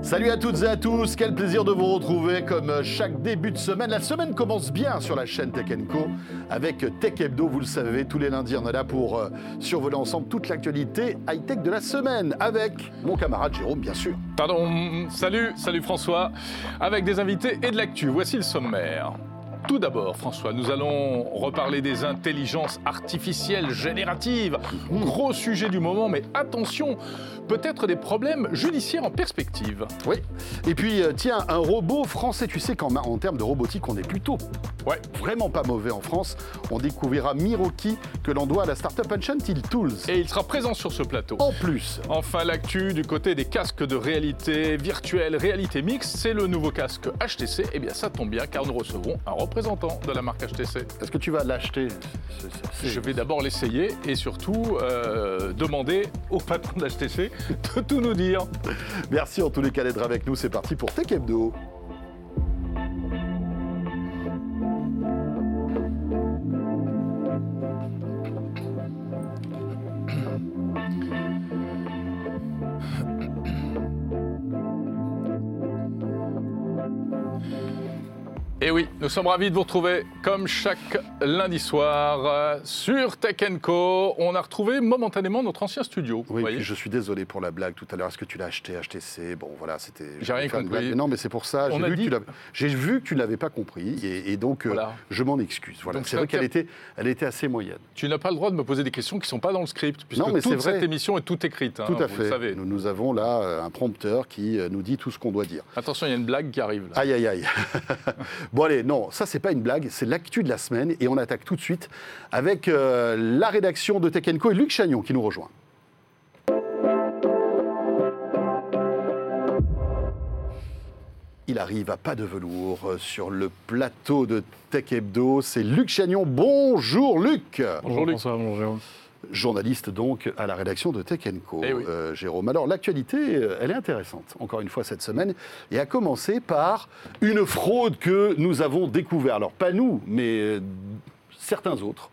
Salut à toutes et à tous, quel plaisir de vous retrouver comme chaque début de semaine. La semaine commence bien sur la chaîne Tech Co avec Tech Hebdo, vous le savez, tous les lundis on est là pour euh, survoler ensemble toute l'actualité high-tech de la semaine avec mon camarade Jérôme bien sûr. Pardon, salut, salut François, avec des invités et de l'actu, voici le sommaire. Tout d'abord, François, nous allons reparler des intelligences artificielles génératives. Gros sujet du moment, mais attention, peut-être des problèmes judiciaires en perspective. Oui. Et puis, euh, tiens, un robot français, tu sais qu'en en termes de robotique, on est plutôt Ouais. vraiment pas mauvais en France. On découvrira Miroki que l'on doit à la startup Enchanted Tools. Et il sera présent sur ce plateau. En plus, Enfin, l'actu du côté des casques de réalité virtuelle, réalité mixte, c'est le nouveau casque HTC. Eh bien, ça tombe bien car nous recevrons un représentant de la marque HTC. est-ce que tu vas l'acheter? Je vais d'abord l'essayer et surtout euh, demander au patron d'HTC de tout nous dire. Merci en tous les cas d'être avec nous. C'est parti pour Tech Hebdo. Nous sommes ravis de vous retrouver comme chaque lundi soir euh, sur Tech Co. On a retrouvé momentanément notre ancien studio. Oui, voyez. je suis désolé pour la blague tout à l'heure. Est-ce que tu l'as acheté HTC Bon, voilà, c'était. J'ai rien compris. Mais non, mais c'est pour ça. J'ai a vu, que dit- vu que tu ne l'avais pas compris. Et, et donc, euh, je m'en excuse. Voilà. C'est vrai qu'elle était, elle était assez moyenne. Tu n'as pas le droit de me poser des questions qui ne sont pas dans le script, puisque Non, mais c'est toute vrai. cette émission est toute écrite. hein, tout à vous fait. le savez. Nous, nous avons là euh, un prompteur qui nous dit tout ce qu'on doit dire. Attention, il y a une blague qui arrive. là. Aïe, aïe, aïe. bon, allez, non, ça, c'est pas une blague, c'est l'actu de la semaine. Et on attaque tout de suite avec euh, la rédaction de Tech Co et Luc Chagnon qui nous rejoint. Il arrive à pas de velours euh, sur le plateau de Tech Hebdo. C'est Luc Chagnon. Bonjour, Luc. Bonjour Luc. François, bonjour Jérôme. Journaliste donc à la rédaction de Tech Co, Eh oui. euh, Jérôme. Alors l'actualité, euh, elle est intéressante, encore une fois cette semaine, et a commencé par une fraude que nous avons découverte. Alors pas nous, mais euh, certains autres.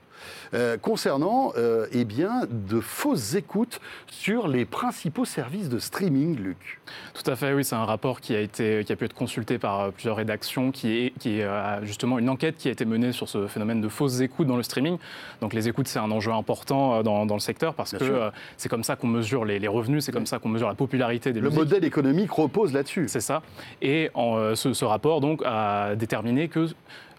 Euh, concernant euh, eh bien, de fausses écoutes sur les principaux services de streaming, Luc. Tout à fait, oui, c'est un rapport qui a, été, qui a pu être consulté par euh, plusieurs rédactions, qui est, qui est euh, justement une enquête qui a été menée sur ce phénomène de fausses écoutes dans le streaming. Donc les écoutes, c'est un enjeu important dans, dans le secteur parce Bien que c'est comme ça qu'on mesure les, les revenus, c'est comme ça qu'on mesure la popularité des Le musiques. modèle économique repose là-dessus. C'est ça. Et en, ce, ce rapport donc, a déterminé que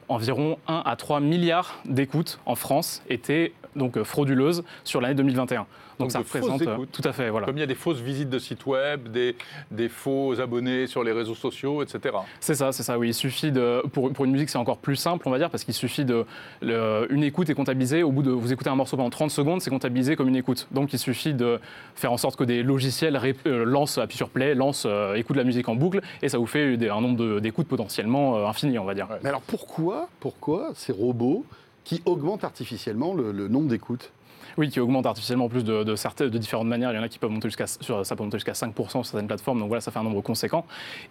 environ 1 à 3 milliards d'écoutes en France étaient donc euh, frauduleuses sur l'année 2021. Donc Donc, ça représente euh, tout à fait voilà. Comme il y a des fausses visites de sites web, des, des faux abonnés sur les réseaux sociaux, etc. C'est ça, c'est ça, oui. Il suffit de. Pour, pour une musique, c'est encore plus simple, on va dire, parce qu'il suffit de. le- une écoute est comptabilisée. Au bout de. Vous écoutez un morceau pendant 30 secondes, c'est comptabilisé comme une écoute. Donc il suffit de faire en sorte que des logiciels ré- euh, lancent, appuient sur play, lancent, euh, écoutent la musique en boucle, et ça vous fait des- un nombre de- d'écoutes potentiellement euh, infini, on va dire. Ouais. Mais alors pourquoi, pourquoi ces robots qui augmentent artificiellement le, le nombre d'écoutes Oui, qui augmente artificiellement en plus de, de, certaines, de différentes manières. Il y en a qui peuvent monter jusqu'à sur- ça peut monter jusqu'à 5% sur certaines plateformes. Donc voilà, ça fait un nombre conséquent.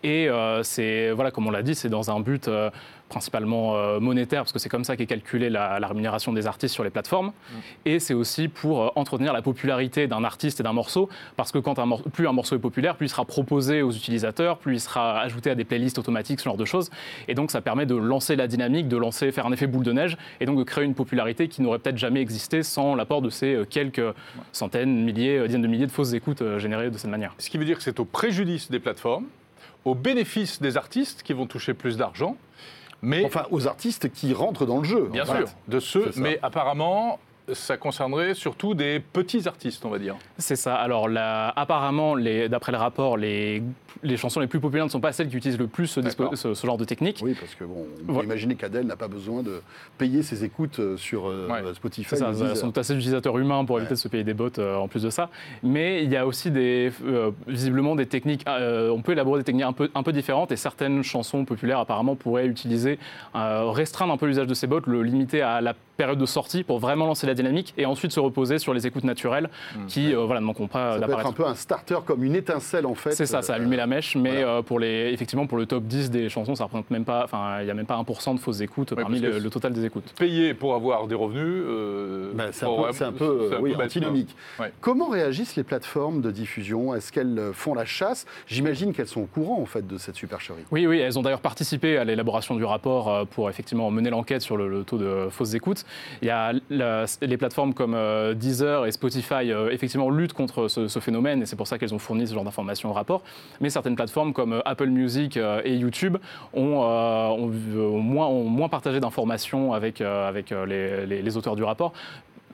Et euh, c'est voilà, comme on l'a dit, c'est dans un but euh, principalement euh, monétaire, parce que c'est comme ça qu'est calculée la, la rémunération des artistes sur les plateformes. Et c'est aussi pour entretenir la popularité d'un artiste et d'un morceau, parce que quand un plus un morceau est populaire, plus il sera proposé aux utilisateurs, plus il sera ajouté à des playlists automatiques, ce genre de choses. Et donc ça permet de lancer la dynamique, de lancer, faire un effet boule de neige, et donc de créer une popularité qui n'aurait peut-être jamais existé sans l'apport de ces euh, quelques centaines, milliers, euh, dizaines de milliers de fausses écoutes euh, générées de cette manière. Ce qui veut dire que c'est au préjudice des plateformes, au bénéfice des artistes qui vont toucher plus d'argent, mais Enfin, aux artistes qui rentrent dans le jeu. bien sûr, de ceux, mais apparemment, ça concernerait surtout des petits artistes, on va dire. C'est ça. Alors, apparemment, les- d'après le rapport, les, les chansons les plus populaires ne sont pas celles qui utilisent le plus ce, dispo- D'accord. ce- ce genre de technique. Oui, parce que bon, on peut Voilà. imaginer qu'Adèle n'a pas besoin de payer ses écoutes euh, sur euh, Ouais. Spotify. C'est ça, ça sont assez d'utilisateurs humains pour éviter de se payer des bots euh, en plus de ça. Mais il y a aussi des, euh, visiblement des techniques, euh, on peut élaborer des techniques un peu, un peu différentes et certaines chansons populaires apparemment pourraient utiliser, euh, restreindre un peu l'usage de ces bots, le limiter à la période de sortie pour vraiment lancer la dynamique et ensuite se reposer sur les écoutes naturelles qui euh, voilà, ne manqueront pas Ça peut être d'apparaître. un peu un starter comme une étincelle en fait. C'est ça, ça a Euh, allumé la mèche, mais voilà. euh, pour les, effectivement pour le top 10 des chansons, ça représente même pas, enfin il n'y a même pas 1% de fausses écoutes parmi le, le total des écoutes. Payer pour avoir des revenus. euh, Ben, c'est un peu, c'est un peu, c'est un oui, peu bête, antinomique. Ouais. Comment réagissent les plateformes de diffusion? Est-ce qu'elles font la chasse? J'imagine qu'elles sont au courant en fait de cette supercherie. Oui, oui, elles ont d'ailleurs participé à l'élaboration du rapport pour effectivement mener l'enquête sur le, le taux de fausses écoutes. Il y a la- les plateformes comme euh, Deezer et Spotify euh, effectivement luttent contre ce, phénomène et c'est pour ça qu'elles ont fourni ce genre d'informations au rapport. Mais certaines plateformes comme euh, Apple Music et YouTube ont, moins, partagé d'informations avec, les auteurs du rapport.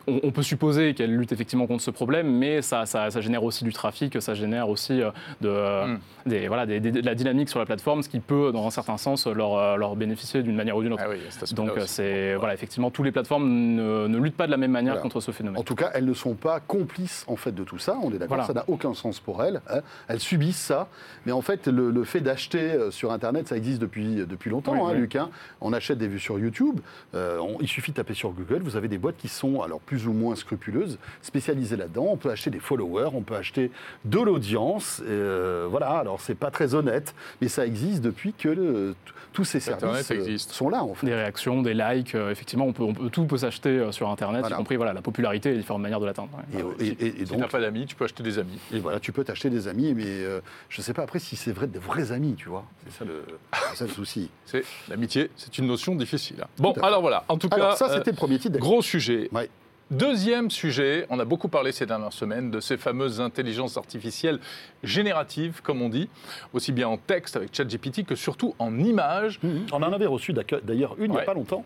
On, on peut supposer qu'elles luttent effectivement contre ce problème, mais ça, ça- ça génère aussi du trafic, ça génère aussi euh, de, euh, Mm. des, voilà, des- des- de la dynamique sur la plateforme, ce qui peut, dans un certain sens, leur, euh, leur bénéficier d'une manière ou d'une autre. Ah oui, Donc c'est voilà, effectivement, tous les plateformes ne, ne luttent pas de la même manière Voilà. contre ce phénomène. En tout cas, elles ne sont pas complices en fait de tout ça. On est d'accord, Voilà. ça n'a aucun sens pour elles. hein. Elles subissent ça, mais en fait, le, le fait d'acheter sur Internet, ça existe depuis depuis longtemps, Oui, hein, oui. Luc. hein. On achète des vues sur YouTube. euh, on- il suffit de taper sur Google. Vous avez des boîtes qui sont alors plus ou moins scrupuleuses, spécialisées là-dedans. On peut acheter des followers, on peut acheter de l'audience. euh, voilà. Alors c'est pas très honnête, mais ça existe depuis que le- tous ces Internet services euh, existe. sont là en fait. Des réactions, des likes, euh, effectivement, on peut, on peut- tout peut s'acheter sur Internet, Voilà. y compris voilà, la popularité et les différentes manières de l'atteindre. ouais. Et, et- et- et Si donc, t'as pas d'amis, tu peux acheter des amis. Et voilà, tu peux t'acheter des amis, mais euh, je ne sais pas après si c'est vrai des vrais amis, tu vois. C'est ça le, c'est ça le souci. C'est l'amitié, c'est une notion difficile. hein. Bon, alors voilà. En tout Alors cas, ça, euh, c'était le premier titre. gros sujet. Ouais. Deuxième sujet, on a beaucoup parlé ces dernières semaines de ces fameuses intelligences artificielles génératives, comme on dit, aussi bien en texte avec ChatGPT que surtout en images. Mhm. On en avait reçu d'ailleurs une il n'y a pas longtemps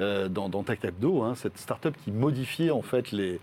euh, dans, dans Tech Hebdo, hein, cette start-up qui modifiait en fait les.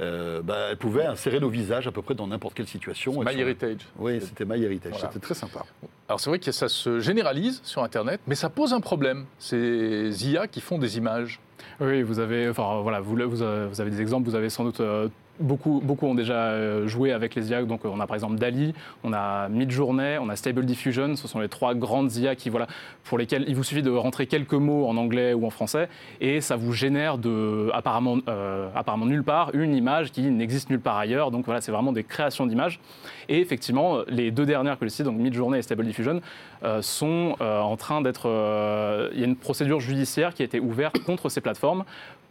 Euh, bah, elle pouvait insérer nos visages à peu près dans n'importe quelle situation. My Heritage. Oui, c'était MyHeritage. Voilà. C'était très sympa. Alors c'est vrai que ça se généralise sur Internet, mais ça pose un problème. Ces IA qui font des images. Oui, vous avez, enfin, voilà, vous, vous avez des exemples, vous avez sans doute. euh, Beaucoup, ont déjà euh, joué avec les IA. Donc, euh, on a par exemple Dali, on a Midjourney, on a Stable Diffusion. Ce sont les trois grandes IA qui, voilà, pour lesquelles il vous suffit de rentrer quelques mots en anglais ou en français et ça vous génère euh, apparemment nulle part une image qui n'existe nulle part ailleurs. Donc, voilà, c'est vraiment des créations d'images. Et effectivement, les deux dernières que je cite, donc Midjourney et Stable Diffusion, sont en train d'être. Il y a une procédure judiciaire qui a été ouverte contre ces plateformes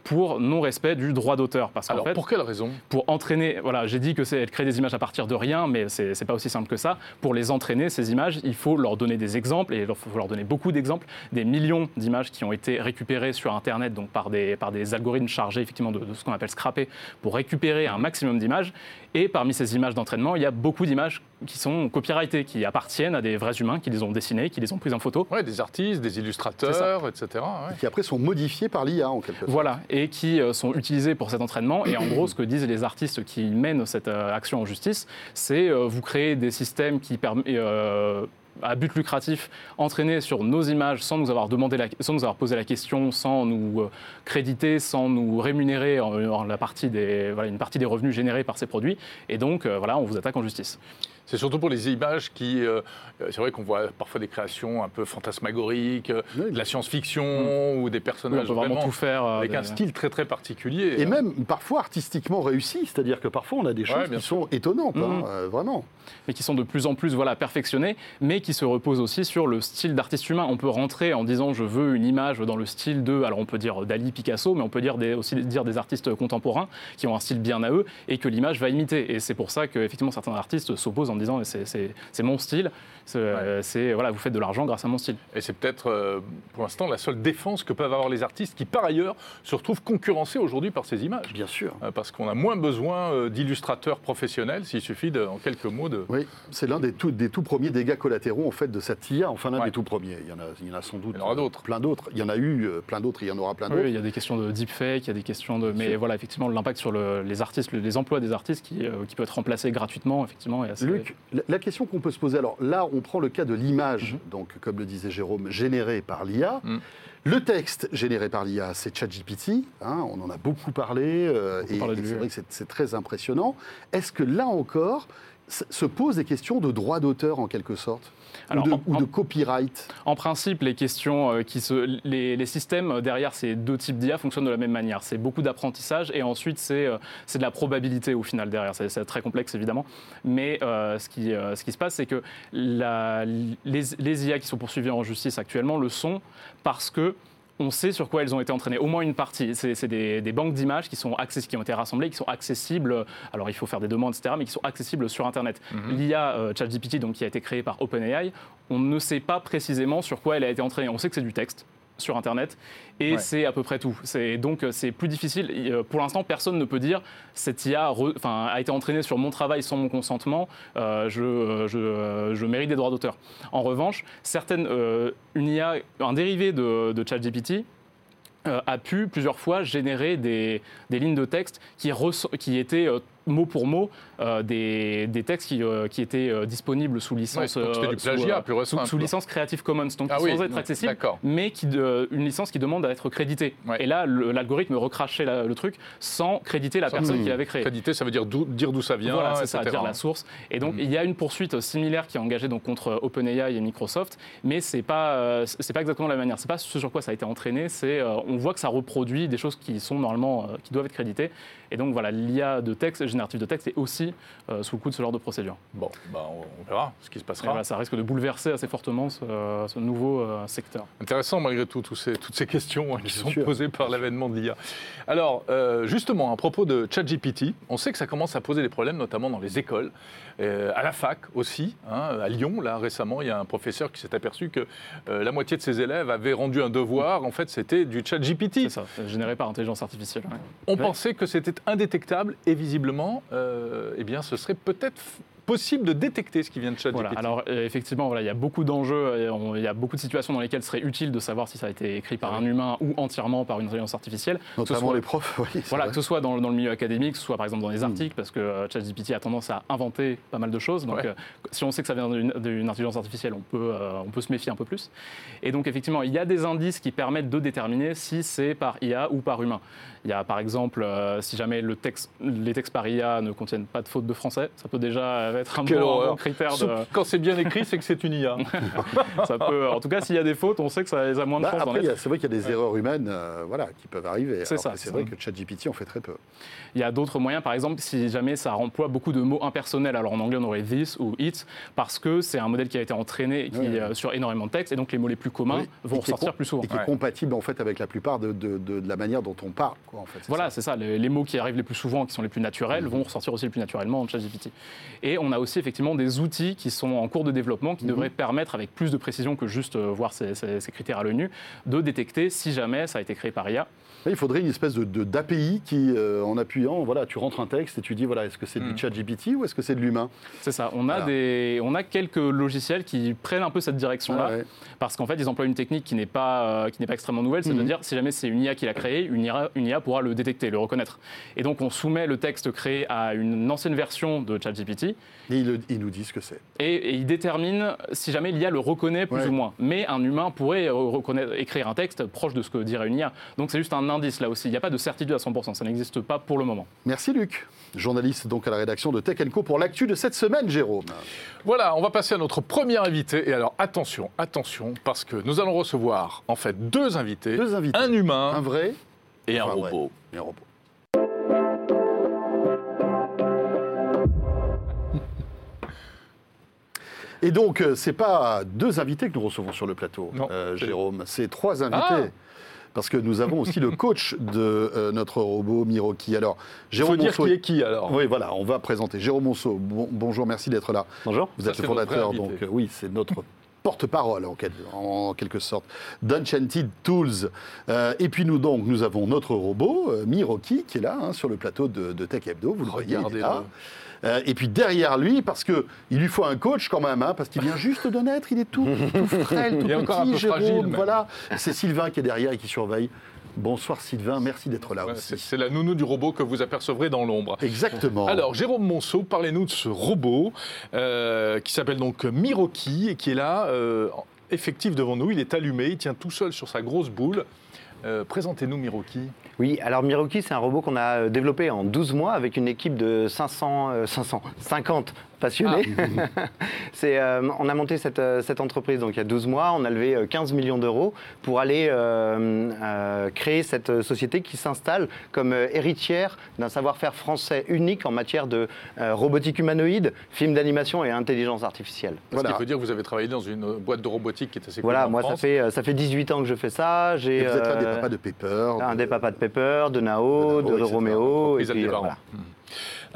pour non-respect du droit d'auteur. Parce Alors fait, pour quelle raison? pour entraîner, voilà, j'ai dit que c'est elle crée des images à partir de rien, mais c'est c'est pas aussi simple que ça. Pour les entraîner, ces images, il faut leur donner des exemples, et il faut leur donner beaucoup d'exemples, des millions d'images qui ont été récupérées sur Internet, donc par des, par des algorithmes chargés effectivement de, de ce qu'on appelle scraper, pour récupérer un maximum d'images. Et parmi ces images d'entraînement, il y a beaucoup d'images qui sont copyrightées, qui appartiennent à des vrais humains, qui les ont dessinées, qui les ont prises en photo. Ouais, des artistes, des illustrateurs, etc. ouais. Qui après sont modifiés par l'IA en quelque sorte. Voilà, et qui euh, sont utilisés pour cet entraînement. Et en gros, ce que disent les artistes qui mènent cette euh, action en justice, c'est euh, vous créez des systèmes qui permettent à but lucratif, entraînés sur nos images sans nous avoir demandé, sans nous avoir posé la question, sans nous euh, créditer, sans nous rémunérer en, la partie des, voilà, une partie des revenus générés par ces produits. Et donc, euh, voilà, on vous attaque en justice. C'est surtout pour les images qui. euh, euh, c'est vrai qu'on voit parfois des créations un peu fantasmagoriques, euh, Oui. de la science-fiction ou des Oui, on personnages peut vraiment tout faire. euh, avec des- un style très très particulier. Et même parfois artistiquement réussi, c'est-à-dire que parfois on a des choses Ouais, qui sont étonnantes, hein, euh, vraiment. mais qui sont de plus en plus voilà, perfectionnés, mais qui se reposent aussi sur le style d'artiste humain. On peut rentrer en disant je veux une image dans le style de, alors on peut dire Dali, Picasso, mais on peut dire des, aussi dire des artistes contemporains qui ont un style bien à eux et que l'image va imiter. Et c'est pour ça que effectivement certains artistes s'opposent en disant c'est- mon style, c'est euh, c'est- voilà vous faites de l'argent grâce à mon style. Et c'est peut-être euh, pour l'instant la seule défense que peuvent avoir les artistes qui par ailleurs se retrouvent concurrencés aujourd'hui par ces images. Bien sûr. Euh, Parce qu'on a moins besoin d'illustrateurs professionnels s'il suffit de, en quelques mots de. Oui, c'est l'un des tout, des tout premiers dégâts collatéraux en fait de cette IA. Enfin, l'un Ouais. des tout premiers. Il y en a, il y en a sans doute. Il y en aura d'autres. Plein d'autres. Il y en a eu plein d'autres. Il y en aura plein Oui, d'autres. il y a des questions de deepfake, il y a des questions de. Mais voilà, effectivement, l'impact sur le- les artistes, le- les emplois des artistes qui, qui peut être remplacé gratuitement, effectivement. est assez- Luc, la, la question qu'on peut se poser, alors là, on prend le cas de l'image, Mhm. donc comme le disait Jérôme, générée par l'IA. Mhm. Le texte généré par l'IA, c'est ChatGPT. hein, on en a beaucoup parlé, euh, Beaucoup et, parlé et lui, c'est ouais. vrai que c'est- c'est très impressionnant. Est-ce que là encore, se posent des questions de droit d'auteur en quelque sorte? Alors, ou, de, en- ou de en- copyright En principe, les questions euh, qui se, les, les systèmes derrière ces deux types d'IA fonctionnent de la même manière. C'est beaucoup d'apprentissage et ensuite c'est euh, de la probabilité au final derrière. C'est c'est très complexe évidemment, mais euh, ce, qui, euh, ce qui se passe, c'est que la- les, les IA qui sont poursuivies en justice actuellement le sont parce que on sait sur quoi elles ont été entraînées, au moins une partie. C'est des, des banques d'images qui, sont access- qui ont été rassemblées, qui sont accessibles, alors il faut faire des demandes, etc., mais qui sont accessibles sur Internet. L'IA euh, ChatGPT, donc, qui a été créée par OpenAI, on ne sait pas précisément sur quoi elle a été entraînée. On sait que c'est du texte sur Internet et Ouais. c'est à peu près tout. C'est- Donc euh, c'est plus difficile. Euh, Pour l'instant, personne ne peut dire cette IA re- a été entraînée sur mon travail sans mon consentement, euh, je, je, je mérite des droits d'auteur. En revanche, certaines, euh, une IA, un dérivé de, de ChatGPT, a pu plusieurs fois générer des, des lignes de texte qui, qui étaient mot pour mot euh, des, des textes qui, euh, qui étaient euh, disponibles sous licence, Ouais, du sous, plagiat licence Creative Commons, donc Ah sans oui, être donc, accessible, mais qui de- une licence qui demande à être créditée. Ouais. Et là, l'algorithme recrachait la- le truc sans créditer la Sans- personne qui l'avait créé. Crédité, ça veut dire dire d'où ça vient, Voilà, c'est ça, dire la source. Et donc, Mhm. il y a une poursuite similaire qui est engagée donc, contre OpenAI et Microsoft, mais c'est pas, c'est pas exactement la manière. C'est pas ce sur quoi ça a été entraîné. C'est, on voit que ça reproduit des choses qui sont normalement, qui doivent être créditées. Et donc, voilà, l'IA de texte, génératif de texte, est aussi euh, sous le coup de ce genre de procédure. Bon, bah, on on verra ce qui se passera. voilà, ça risque de bouleverser assez fortement ce, euh, ce nouveau euh, secteur. Intéressant malgré tout, ces- toutes ces questions hein, qui sont sûr. posées par l'avènement de l'IA. Alors, euh, justement, à propos de ChatGPT, on sait que ça commence à poser des problèmes, notamment dans les écoles, euh, à la fac aussi. hein. à Lyon, là, récemment, il y a un professeur qui s'est aperçu que euh, la moitié de ses élèves avaient rendu un devoir. En fait, c'était du ChatGPT. C'est ça, généré par intelligence artificielle. ouais. On Ouais. pensait que c'était indétectable et visiblement, euh, eh bien, ce serait peut-être possible de détecter ce qui vient de ChatGPT. Voilà, alors euh, effectivement, voilà, il y a beaucoup d'enjeux, on- il y a beaucoup de situations dans lesquelles ce serait utile de savoir si ça a été écrit par un humain ou entièrement par une intelligence artificielle. Notamment soit- les profs, oui. Voilà, vrai. que ce soit dans, dans le milieu académique, que ce soit par exemple dans des Mm. articles, parce que euh, ChatGPT a tendance à inventer pas mal de choses. Donc, Ouais. euh, si on sait que ça vient d'une d'une intelligence artificielle, on peut, euh, on peut se méfier un peu plus. Et donc, effectivement, il y a des indices qui permettent de déterminer si c'est par IA ou par humain. Il y a par exemple, euh, si jamais le texte, les textes par IA ne contiennent pas de faute de français, ça peut déjà être un Quelle bon, horreur. critère de. Quand c'est bien écrit, c'est que c'est une IA. Ça peut, en tout cas, s'il y a des fautes, on sait que ça les a moins de Bah, c'est vrai qu'il y a des erreurs humaines euh, voilà, qui peuvent arriver. C'est ça, vrai ça. que ChatGPT en fait très peu. Il y a d'autres moyens, par exemple, si jamais ça emploie beaucoup de mots impersonnels. Alors en anglais, on aurait this ou it, parce que c'est un modèle qui a été entraîné et qui, Ouais. euh, sur énormément de textes, et donc les mots les plus communs Oui, vont ressortir plus souvent. Et qui est compatible en fait avec la plupart de, de- de- de la manière dont on parle. Quoi, en fait, c'est Voilà, c'est ça. Les, les mots qui arrivent les plus souvent, qui sont les plus naturels, Mhm. vont ressortir aussi le plus naturellement en ChatGPT. Et on a aussi effectivement des outils qui sont en cours de développement, qui Mhm. devraient permettre, avec plus de précision que juste euh, voir ces, ces- ces critères à l'œil nu, de détecter si jamais ça a été créé par IA. Là, il faudrait une espèce de, d'API qui, euh, en appuyant, voilà, tu rentres un texte et tu dis voilà, est-ce que c'est Mm. du ChatGPT ou est-ce que c'est de l'humain? C'est ça. On a, Voilà. des, on a quelques logiciels qui prennent un peu cette direction-là. Ah ouais. Parce qu'en fait, ils emploient une technique qui n'est pas, euh, qui n'est pas extrêmement nouvelle, c'est de Mhm. dire si jamais c'est une IA qui l'a créé, une IA, une IA pourra le détecter, le reconnaître. Et donc, on soumet le texte créé à une ancienne version de ChatGPT Et ils, ils nous disent ce que c'est. et, et il détermine si jamais l'IA le reconnaît plus Ouais. ou moins. Mais un humain pourrait reconnaître, écrire un texte proche de ce que dirait une IA. Donc, c'est juste un indice là aussi. Il n'y a pas de certitude à 100%, ça n'existe pas pour le moment. Merci Luc, journaliste donc à la rédaction de Tech Co pour l'actu de cette semaine, Jérôme. Voilà, on va passer à notre premier invité. Et alors, attention, attention, parce que nous allons recevoir en fait deux invités. Deux invités. Un humain Un vrai et un robot. et un robot. Et donc, euh, c'est pas deux invités que nous recevons sur le plateau, Non, euh, Jérôme, c'est trois invités. Ah Parce que nous avons aussi le coach de euh, notre robot Miroki. Alors, Jérôme faut dire Monceau- qui est qui alors Oui, voilà, on va présenter. Jérôme Monceau, bon- bonjour, merci d'être là. Bonjour. Vous êtes le fondateur, donc euh, oui, c'est notre porte-parole en, quel- en quelque sorte d'Enchanted Tools. Euh, et puis nous donc, nous avons notre robot Miroki qui est là hein, sur le plateau de, de Tech Hebdo. Vous le voyez, il est là. Euh, et puis derrière lui, parce que il lui faut un coach quand même, hein, parce qu'il vient juste de naître, il est tout, tout frêle, tout Il est petit, un peu Jérôme. fragile, voilà, c'est Sylvain qui est derrière et qui surveille. Bonsoir Sylvain, merci d'être là Ouais, aussi. c'est, c'est la nounou du robot que vous apercevrez dans l'ombre. Exactement. Alors, Jérôme Monceau, parlez-nous de ce robot euh, qui s'appelle donc Miroki et qui est là, euh, effectif devant nous. Il est allumé, il tient tout seul sur sa grosse boule. Euh, présentez-nous Miroki. Oui, alors Miroki, c'est un robot qu'on a euh, développé en 12 mois avec une équipe de 500, euh, 550 passionné. C'est, euh, on a monté cette, euh, cette entreprise donc il y a 12 mois, on a levé euh, 15 millions d'euros pour aller euh, euh, créer cette société qui s'installe comme euh, héritière d'un savoir-faire français unique en matière de euh, robotique humanoïde, film d'animation et intelligence artificielle. Ce Voilà. qui veut dire que vous avez travaillé dans une boîte de robotique qui est assez connue Voilà, en moi ça fait, euh, ça fait 18 ans que je fais ça. J'ai, Et vous êtes un des euh, papas de Pepper. un de- des papas de Pepper, de Nao, De de, Nao. Roméo. Puis, des euh, parents. voilà.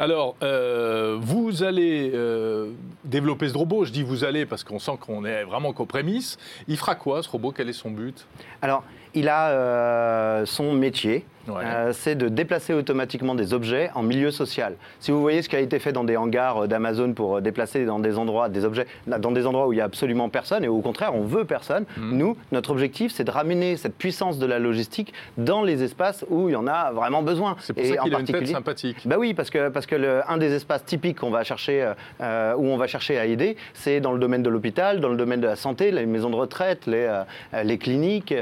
Alors, euh, vous allez euh, développer ce robot. Je dis vous allez parce qu'on sent qu'on est vraiment qu'aux prémices. Il fera quoi ce robot? Quel est son but? Alors, il a euh, son métier, Ouais. euh, c'est de déplacer automatiquement des objets en milieu social. Si vous voyez ce qui a été fait dans des hangars euh, d'Amazon pour déplacer dans des endroits des objets, dans des endroits où il y a absolument personne et au contraire on veut personne, Mhm. nous notre objectif c'est de ramener cette puissance de la logistique dans les espaces où il y en a vraiment besoin. C'est pour Et ça en qu'il a une tête sympathique. bah oui, parce que, parce que le- un des espaces typiques qu'on va chercher, euh, où on va chercher à aider, c'est dans le domaine de l'hôpital, dans le domaine de la santé, les maisons de retraite, les, euh, les cliniques.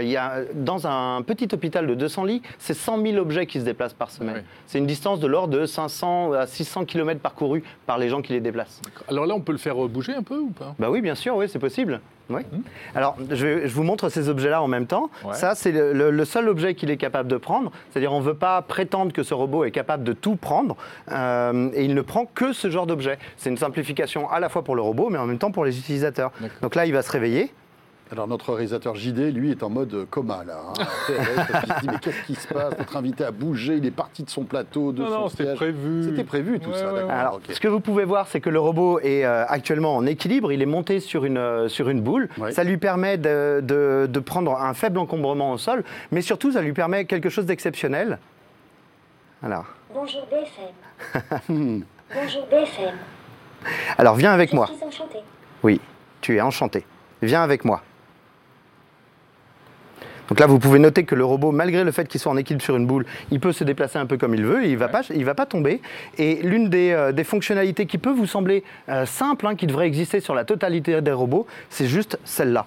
Il y a, dans un petit hôpital de 200 lits, c'est 100 000 objets qui se déplacent par semaine. Oui. C'est une distance de l'ordre de 500 à 600 km parcourus par les gens qui les déplacent. Alors là, on peut le faire bouger un peu ou pas? Bah oui, bien sûr, oui, c'est possible. Oui. Alors, je, vous montre ces objets-là en même temps. Ouais. Ça, c'est le, le- le seul objet qu'il est capable de prendre. C'est-à-dire, on ne veut pas prétendre que ce robot est capable de tout prendre. euh, et il ne prend que ce genre d'objet. C'est une simplification à la fois pour le robot, mais en même temps pour les utilisateurs. Donc là, il va se réveiller. Alors notre réalisateur JD, lui, est en mode coma là. hein. Qu'il se dit mais qu'est-ce qui se passe? Notre invité à bouger, il est parti de son plateau, de Non, son non, c'était prévu. C'était prévu tout Ouais, ça. ouais, d'accord. ouais. Alors, ce que vous pouvez voir, c'est que le robot est euh, actuellement en équilibre. Il est monté sur une, euh, sur une boule. Ouais. Ça lui permet de, de- de prendre un faible encombrement au sol, mais surtout, ça lui permet quelque chose d'exceptionnel. Alors, Bonjour BFM. Bonjour BFM. alors, viens avec Je moi. suis enchantée. Oui, tu es enchanté. Viens avec moi. Donc là, vous pouvez noter que le robot, malgré le fait qu'il soit en équilibre sur une boule, il peut se déplacer un peu comme il veut, il ne va, pas- il va pas tomber. Et l'une des, euh, des fonctionnalités qui peut vous sembler euh, simple, hein, qui devrait exister sur la totalité des robots, c'est juste celle-là.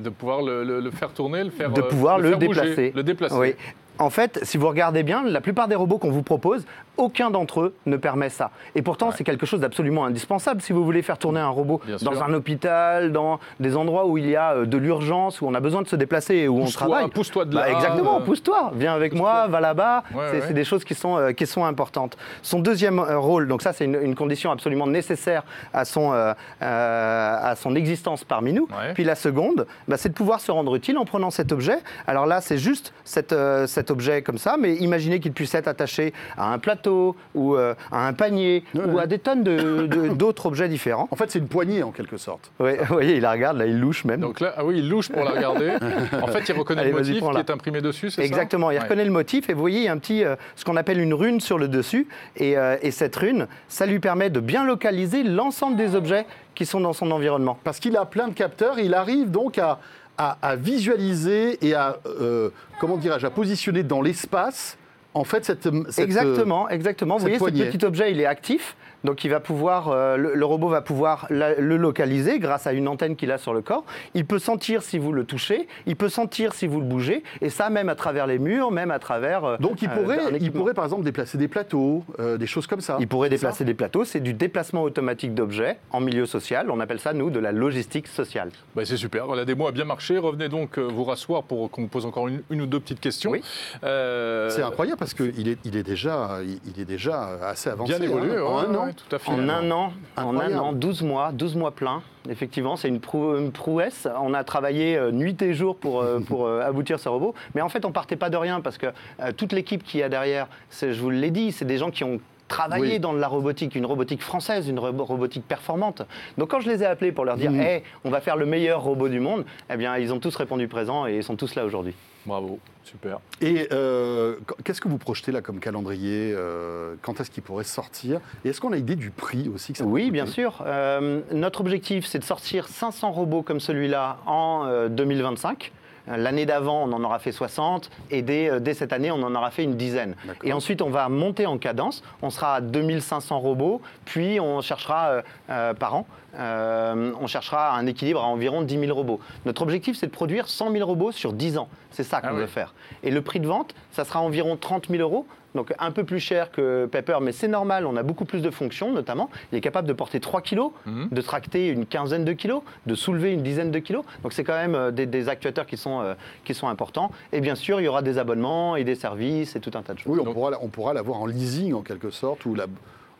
De pouvoir le, le- le faire tourner, le faire de euh, pouvoir le, faire bouger, déplacer. le déplacer. Oui. En fait, si vous regardez bien, la plupart des robots qu'on vous propose, aucun d'entre eux ne permet ça. Et pourtant, Ouais. c'est quelque chose d'absolument indispensable si vous voulez faire tourner un robot Bien dans sûr. un hôpital, dans des endroits où il y a euh, de l'urgence, où on a besoin de se déplacer et où on Pousse-toi, travaille. pousse-toi de Bah, là. exactement, euh, pousse-toi, viens avec moi, va là-bas. Ouais, c'est ouais. des choses qui sont, euh, qui sont importantes. Son deuxième rôle, donc ça c'est une, une condition absolument nécessaire à son, euh, euh, à son existence parmi nous. Puis la seconde, bah, c'est de pouvoir se rendre utile en prenant cet objet. Alors là, c'est juste cet, euh, cet objet comme ça, mais imaginez qu'il puisse être attaché à un plateau ou euh, à un panier ou à des tonnes de- de- d'autres objets différents. En fait, c'est une poignée en quelque sorte. Vous voyez, il la regarde, là, il louche même. Donc là, ah oui, il louche pour la regarder. en fait, il reconnaît Allez, le motif qui est imprimé dessus, c'est ça Exactement, il Ouais. reconnaît le motif et vous voyez, il y a un petit, euh, ce qu'on appelle une rune sur le dessus. Et, euh, et cette rune, ça lui permet de bien localiser l'ensemble des objets qui sont dans son environnement. Parce qu'il a plein de capteurs, il arrive donc à, à- à visualiser et à, euh, comment dirais-je, à positionner dans l'espace, en fait, cette... cette, exactement, exactement. Vous voyez, poignée. ce petit objet, il est actif. Donc, il va pouvoir, euh, le, le robot va pouvoir la- le localiser grâce à une antenne qu'il a sur le corps. Il peut sentir si vous le touchez, il peut sentir si vous le bougez, et ça même à travers les murs, même à travers. euh, Donc il euh, pourrait, il pourrait par exemple déplacer des plateaux, euh, des choses comme ça. Il pourrait déplacer des plateaux. C'est du déplacement automatique d'objets en milieu social. On appelle ça, nous, de la logistique sociale. Bah, c'est super, la démo a bien marché. Revenez donc vous rasseoir pour qu'on vous pose encore une, une ou deux petites questions. Oui. Euh, C'est incroyable parce qu'il est, il est, déjà, il est déjà assez avancé. Bien évolué, hein, en ouais, un an. Ouais, tout à fait. En un an, en un an, 12 mois, 12 mois pleins. Effectivement, c'est une, prou- une prouesse. On a travaillé euh, nuit et jour pour, euh, pour euh, aboutir ce robot. Mais en fait, on partait pas de rien parce que euh, toute l'équipe qui y a derrière, je vous l'ai dit, c'est des gens qui ont travaillé Oui. dans de la robotique, une robotique française, une ro- robotique performante. Donc quand je les ai appelés pour leur dire, hey, on va faire le meilleur robot du monde, eh bien, ils ont tous répondu présent et ils sont tous là aujourd'hui. Bravo, super. Et euh, qu- qu'est-ce que vous projetez là comme calendrier euh, Quand est-ce qu'il pourrait sortir? Et est-ce qu'on a idée du prix aussi que ça Oui, bien sûr. Euh, notre objectif, c'est de sortir 500 robots comme celui-là en euh, 2025. Euh, L'année d'avant, on en aura fait 60 et dès, dès cette année, on en aura fait une dizaine. Et ensuite, on va monter en cadence. On sera à 2500 robots, puis on cherchera euh, euh, par an. Euh, on cherchera un équilibre à environ 10 000 robots. Notre objectif, c'est de produire 100 000 robots sur 10 ans. C'est ça qu'on Ah veut oui. faire. Et le prix de vente, ça sera environ 30 000 euros. Donc un peu plus cher que Pepper, mais c'est normal, on a beaucoup plus de fonctions notamment. Il est capable de porter 3 kilos, Mhm. de tracter une quinzaine de kilos, de soulever une dizaine de kilos. Donc c'est quand même euh, des, des actuateurs qui sont, euh, qui sont importants. Et bien sûr, il y aura des abonnements et des services et tout un tas de choses. Oui, on Donc- pourra, on pourra l'avoir en leasing en quelque sorte, ou la,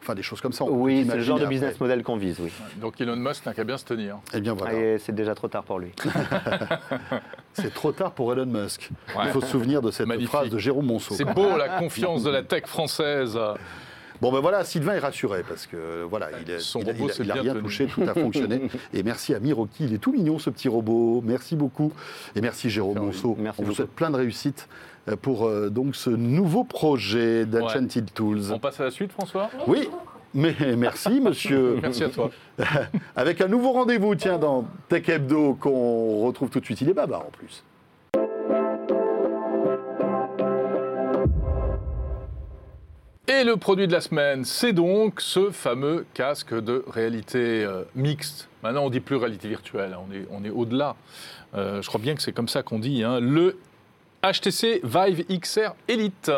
enfin des choses comme ça. Oui, c'est le genre de après. business model qu'on vise, oui. Donc Elon Musk n'a qu'à bien se tenir. Eh bien voilà, Et c'est déjà trop tard pour lui. c'est trop tard pour Elon Musk. Ouais. Il faut se souvenir de cette Magnifique. phrase de Jérôme Monceau. C'est beau la confiance de la tech française. Bon ben voilà, Sylvain est rassuré parce que voilà, il a, Son il a- robot il il a bien rien tenu. touché, tout a fonctionné. Et merci à Miroki, il est tout mignon ce petit robot. Merci beaucoup. Et merci Jérôme Merci. Monceau. Merci On vous souhaite plein de réussite euh, pour euh, donc ce nouveau projet d'Enchanted Tools. On passe à la suite, François? Oui, mais merci monsieur. Merci à toi. Avec un nouveau rendez-vous, tiens, dans Tech Hebdo qu'on retrouve tout de suite. Il est baba en plus. Et le produit de la semaine, c'est donc ce fameux casque de réalité euh, mixte. Maintenant, on dit plus réalité virtuelle, hein, on est, on est au-delà. Euh, je crois bien que c'est comme ça qu'on dit. hein. Le HTC Vive XR Elite.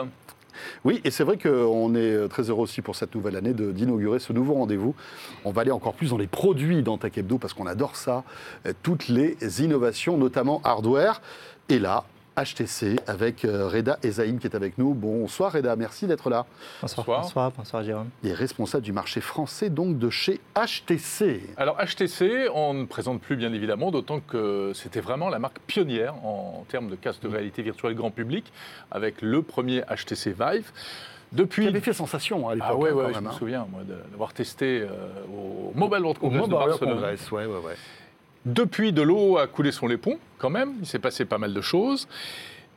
Oui, et c'est vrai qu'on est très heureux aussi pour cette nouvelle année d'inaugurer ce nouveau rendez-vous. On va aller encore plus dans les produits dans Hebdo parce qu'on adore ça, euh, toutes les innovations, notamment hardware. Et là, HTC avec euh, Reda Ezaïm qui est avec nous. Bonsoir Reda, merci d'être là. Bonsoir, Bonsoir. bonsoir, bonsoir Jérôme. Il est responsable du marché français, donc de chez HTC. Alors HTC, on ne présente plus bien évidemment, d'autant que c'était vraiment la marque pionnière en termes de casque de réalité virtuelle grand public, avec le premier HTC Vive. Qui Depuis... avait fait sensation hein, à l'époque. Ah ouais, hein, ouais, quand je même, me hein. souviens moi, d'avoir testé euh, au Mobile World Au Congress de Mobile Barcelone. Congress, ouais, ouais, ouais. Depuis, de l'eau a coulé sur les ponts, quand même. Il s'est passé pas mal de choses.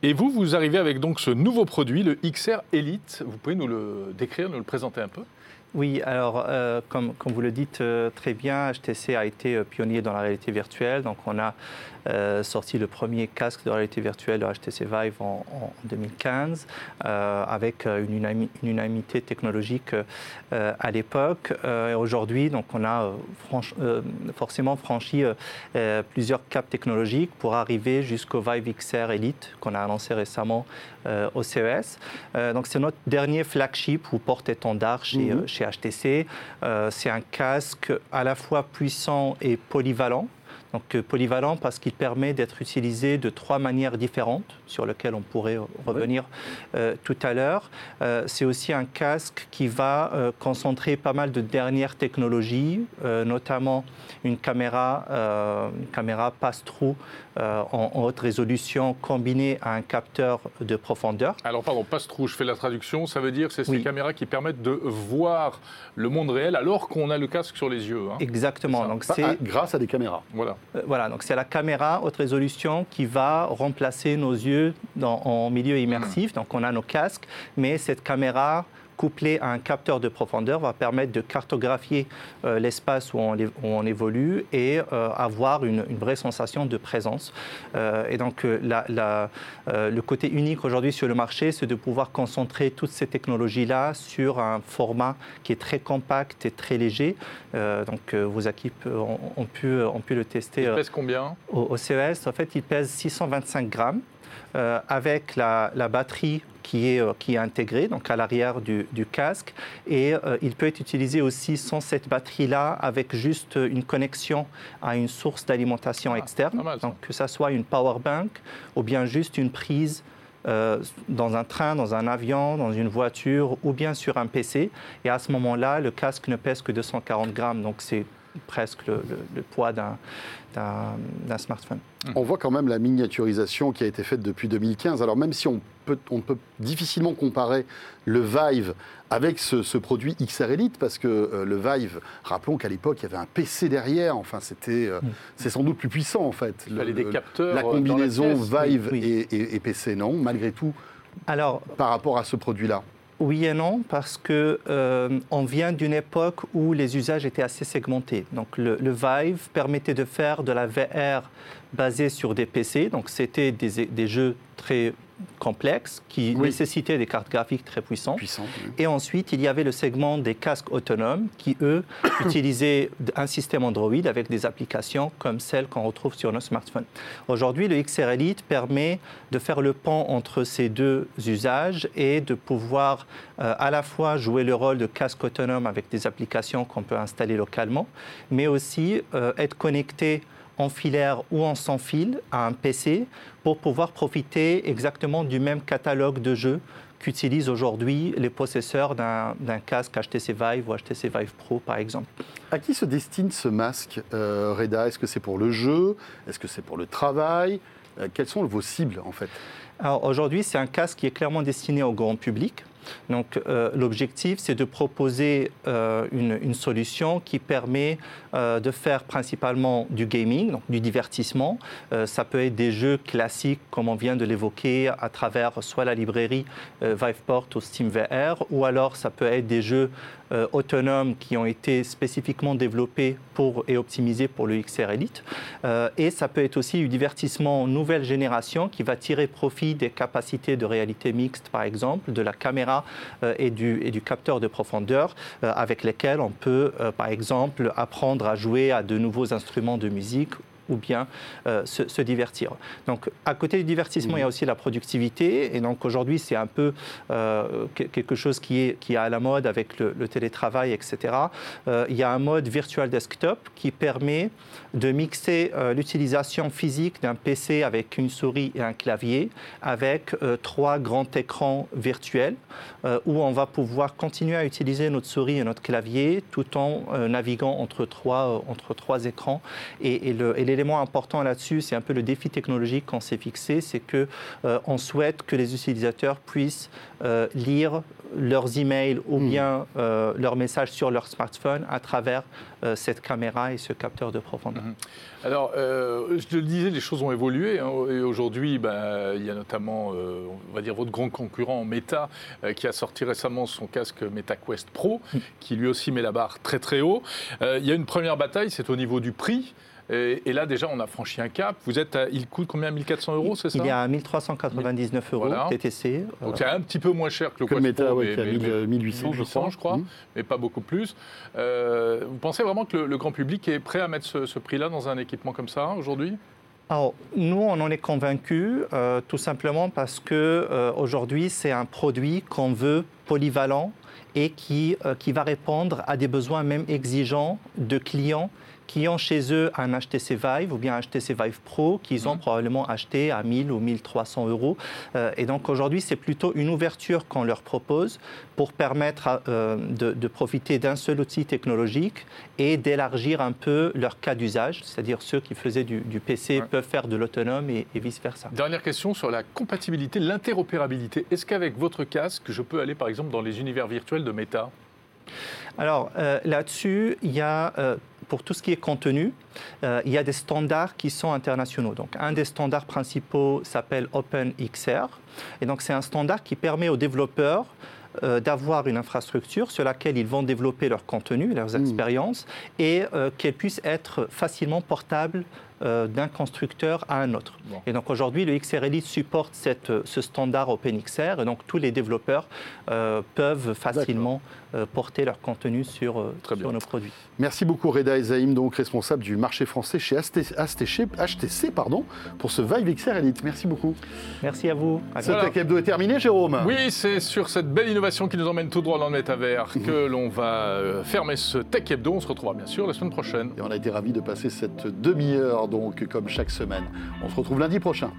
Et vous, vous arrivez avec donc ce nouveau produit, le XR Elite. Vous pouvez nous le décrire, nous le présenter un peu? Oui, alors euh, comme, vous le dites euh, très bien, HTC a été euh, pionnier dans la réalité virtuelle. Donc on a euh, sorti le premier casque de réalité virtuelle, le HTC Vive, en, en 2015, euh, avec euh, une, unami- une unanimité technologique euh, à l'époque. Et Aujourd'hui, donc on a franch- forcément franchi plusieurs caps technologiques pour arriver jusqu'au Vive XR Elite qu'on a annoncé récemment au CES. Donc c'est notre dernier flagship ou porte-étendard chez, Mhm. chez HTC. C'est un casque à la fois puissant et polyvalent. Donc euh, polyvalent parce qu'il permet d'être utilisé de trois manières différentes sur lesquelles on pourrait euh, revenir euh, tout à l'heure. Euh, c'est aussi un casque qui va euh, concentrer pas mal de dernières technologies, euh, notamment une caméra, euh, une caméra pass-through euh, en, en haute résolution combinée à un capteur de profondeur. Alors, pardon, passe-trou, je fais la traduction. Ça veut dire que c'est ces Oui. caméras qui permettent de voir le monde réel alors qu'on a le casque sur les yeux. hein. Exactement. Donc c'est grâce à des caméras. Voilà. Euh, Voilà, donc c'est la caméra haute résolution qui va remplacer nos yeux dans- en milieu immersif. Donc on a nos casques, mais cette caméra couplée à un capteur de profondeur va permettre de cartographier euh, l'espace où, on é- où on évolue et euh, avoir une, une vraie sensation de présence. Euh, et donc la- la- le côté unique aujourd'hui sur le marché, c'est de pouvoir concentrer toutes ces technologies-là sur un format qui est très compact et très léger. Donc vos équipes ont, ont pu, ont pu le tester Il pèse combien? au, au CES, en fait, il pèse 625 grammes euh, avec la, la batterie qui est, euh, qui est intégrée donc à l'arrière du, du casque. Et euh, il peut être utilisé aussi sans cette batterie-là, avec juste une connexion à une source d'alimentation Ah, externe. pas mal, ça. donc que ça soit une power bank ou bien juste une prise euh, dans un train, dans un avion, dans une voiture ou bien sur un PC. Et à ce moment-là, le casque ne pèse que 240 grammes, donc c'est presque le, le- le poids d'un smartphone. On voit quand même la miniaturisation qui a été faite depuis 2015. Alors même si on peut, on peut difficilement comparer le Vive avec ce, ce produit XR Elite, parce que euh, le Vive, rappelons qu'à l'époque, il y avait un PC derrière. Enfin, c'était, euh, c'est sans doute plus puissant en fait. Il fallait des capteurs La dans la combinaison pièce. Vive Oui, oui. Et, et- et PC, non, malgré tout, Alors, par rapport à ce produit-là. Oui et non, parce que euh, on vient d'une époque où les usages étaient assez segmentés. Donc le, Vive permettait de faire de la VR basée sur des PC. Donc c'était des jeux très complexes qui Oui. nécessitaient des cartes graphiques très puissantes. Puissant. oui. Et ensuite, il y avait le segment des casques autonomes qui, eux, utilisaient un système Android avec des applications comme celles qu'on retrouve sur nos smartphones. Aujourd'hui, le XR Elite permet de faire le pont entre ces deux usages et de pouvoir euh, à la fois jouer le rôle de casque autonome avec des applications qu'on peut installer localement, mais aussi euh, être connecté en filaire ou en sans fil à un PC pour pouvoir profiter exactement du même catalogue de jeux qu'utilisent aujourd'hui les possesseurs d'un casque HTC Vive ou HTC Vive Pro, par exemple. À qui se destine ce masque, euh, Reda? Est-ce que c'est pour le jeu? Est-ce que c'est pour le travail? Euh, Quelles sont vos cibles, en fait? Aujourd'hui, c'est un casque qui est clairement destiné au grand public. Donc euh, l'objectif, c'est de proposer euh, une, solution qui permet euh, de faire principalement du gaming, donc du divertissement. Ça peut être des jeux classiques, comme on vient de l'évoquer, à travers soit la librairie Viveport ou SteamVR, ou alors ça peut être des jeux autonomes qui ont été spécifiquement développés pour, et optimisés pour le XR Elite. Et ça peut être aussi du divertissement nouvelle génération qui va tirer profit des capacités de réalité mixte, par exemple, de la caméra euh, et, du, et du capteur de profondeur, euh, avec lesquels on peut, euh, par exemple, apprendre à jouer à de nouveaux instruments de musique ou bien euh, se, se divertir. Donc, à côté du divertissement, il y a aussi la productivité. Et donc, aujourd'hui, c'est un peu euh, que- quelque chose qui est, qui est à la mode avec le, le télétravail, etc. Euh, il y a un mode virtual desktop qui permet de mixer l'utilisation physique d'un PC avec une souris et un clavier avec trois grands écrans virtuels où on va pouvoir continuer à utiliser notre souris et notre clavier tout en naviguant entre trois, entre trois écrans. Et, et le- et l'élément important là-dessus, c'est un peu le défi technologique qu'on s'est fixé, c'est que euh, on souhaite que les utilisateurs puissent euh, lire leurs emails ou bien euh, leurs messages sur leur smartphone à travers cette caméra et ce capteur de profondeur. Alors, euh, je le disais, les choses ont évolué. hein, et aujourd'hui, ben, il y a notamment, on va dire, votre grand concurrent Meta, qui a sorti récemment son casque MetaQuest Pro, qui lui aussi met la barre très très haut. Il y a une première bataille, c'est au niveau du prix. Et, et là, déjà, on a franchi un cap. Vous êtes à- il coûte combien 1400 euros, c'est ça? Il est à 1399 euros Voilà. TTC. Donc c'est un petit peu moins cher que le Que le ouais, mais- qui a mais- 1000, mais- 1800, je crois. je crois, Mhm. mais pas beaucoup plus. Euh, vous pensez vraiment que le, le grand public est prêt à mettre ce, ce prix-là dans un équipement comme ça aujourd'hui? Alors, nous, on en est convaincus, euh, tout simplement parce que euh, aujourd'hui, c'est un produit qu'on veut polyvalent et qui, euh, qui va répondre à des besoins même exigeants de clients qui ont chez eux un HTC Vive ou bien un HTC Vive Pro qu'ils ont probablement acheté à 1000 ou 1300 euros. Euh, et donc aujourd'hui, c'est plutôt une ouverture qu'on leur propose pour permettre à, euh, de, de profiter d'un seul outil technologique et d'élargir un peu leur cas d'usage, c'est-à-dire ceux qui faisaient du, du PC Ouais. peuvent faire de l'autonome et, et vice-versa. Dernière question sur la compatibilité, l'interopérabilité. Est-ce qu'avec votre casque, je peux aller par exemple dans les univers virtuels de Meta? Alors euh, là-dessus, il y a, euh, pour tout ce qui est contenu, euh, il y a des standards qui sont internationaux. Donc un des standards principaux s'appelle OpenXR. Et donc c'est un standard qui permet aux développeurs euh, d'avoir une infrastructure sur laquelle ils vont développer leur contenu, leurs expériences, et euh, qu'elle puisse être facilement portable euh, d'un constructeur à un autre. Bon. Et donc aujourd'hui, le XR Elite supporte cette, ce standard OpenXR, et donc tous les développeurs euh, peuvent facilement euh, porter leur contenu sur, euh, Très sur bien. nos produits. Merci beaucoup Reda Ezaïm, donc responsable du marché français chez HTC, HTC pardon, pour ce Vive XR Elite. Merci beaucoup. Merci à vous. À Ce Voilà. Tech Hebdo est terminé, Jérôme Oui, c'est sur cette belle innovation qui nous emmène tout droit dans le métavers que l'on va euh, fermer ce Tech Hebdo. On se retrouvera bien sûr la semaine prochaine. Et on a été ravis de passer cette demi-heure, donc, comme chaque semaine. On se retrouve lundi prochain.